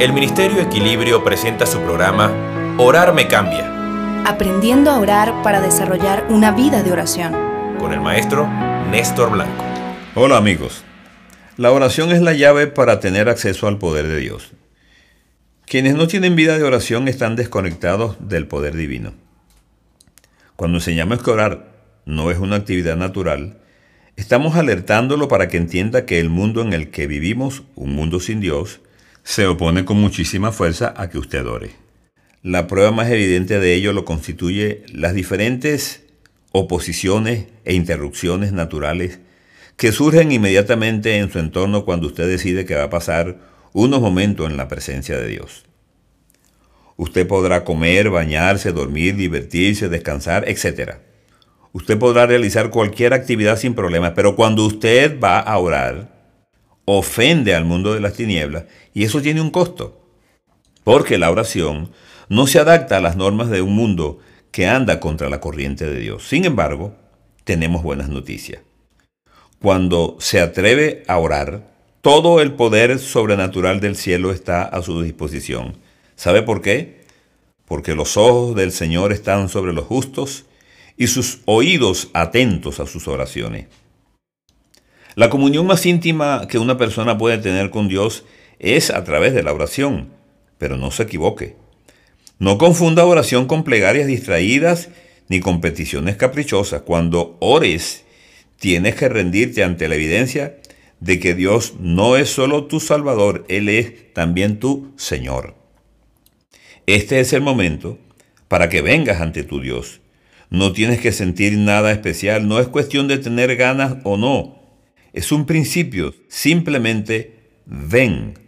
El Ministerio Equilibrio presenta su programa Orar me cambia, Aprendiendo a orar para desarrollar una vida de oración. con el maestro Néstor Blanco. Hola amigos. La oración es la llave para tener acceso al poder de Dios. Quienes no tienen vida de oración están desconectados del poder divino. Cuando enseñamos que orar no es una actividad natural, estamos alertándolo para que entienda que el mundo en el que vivimos, un mundo sin Dios, se opone con muchísima fuerza a que usted ore. La prueba más evidente de ello lo constituye las diferentes oposiciones e interrupciones naturales que surgen inmediatamente en su entorno cuando usted decide que va a pasar unos momentos en la presencia de Dios. Usted podrá comer, bañarse, dormir, divertirse, descansar, etc. Usted podrá realizar cualquier actividad sin problemas, pero cuando usted va a orar, ofende al mundo de las tinieblas y eso tiene un costo. Porque la oración no se adapta a las normas de un mundo que anda contra la corriente de Dios. Sin embargo, tenemos buenas noticias. Cuando se atreve a orar, todo el poder sobrenatural del cielo está a su disposición. ¿Sabe por qué? Porque los ojos del Señor están sobre los justos y sus oídos atentos a sus oraciones. La comunión más íntima que una persona puede tener con Dios es a través de la oración, pero no se equivoque. No confunda oración con plegarias distraídas ni con peticiones caprichosas. Cuando ores, tienes que rendirte ante la evidencia de que Dios no es solo tu Salvador, Él es también tu Señor. Este es el momento para que vengas ante tu Dios. No tienes que sentir nada especial, no es cuestión de tener ganas o no. Es un principio, simplemente ven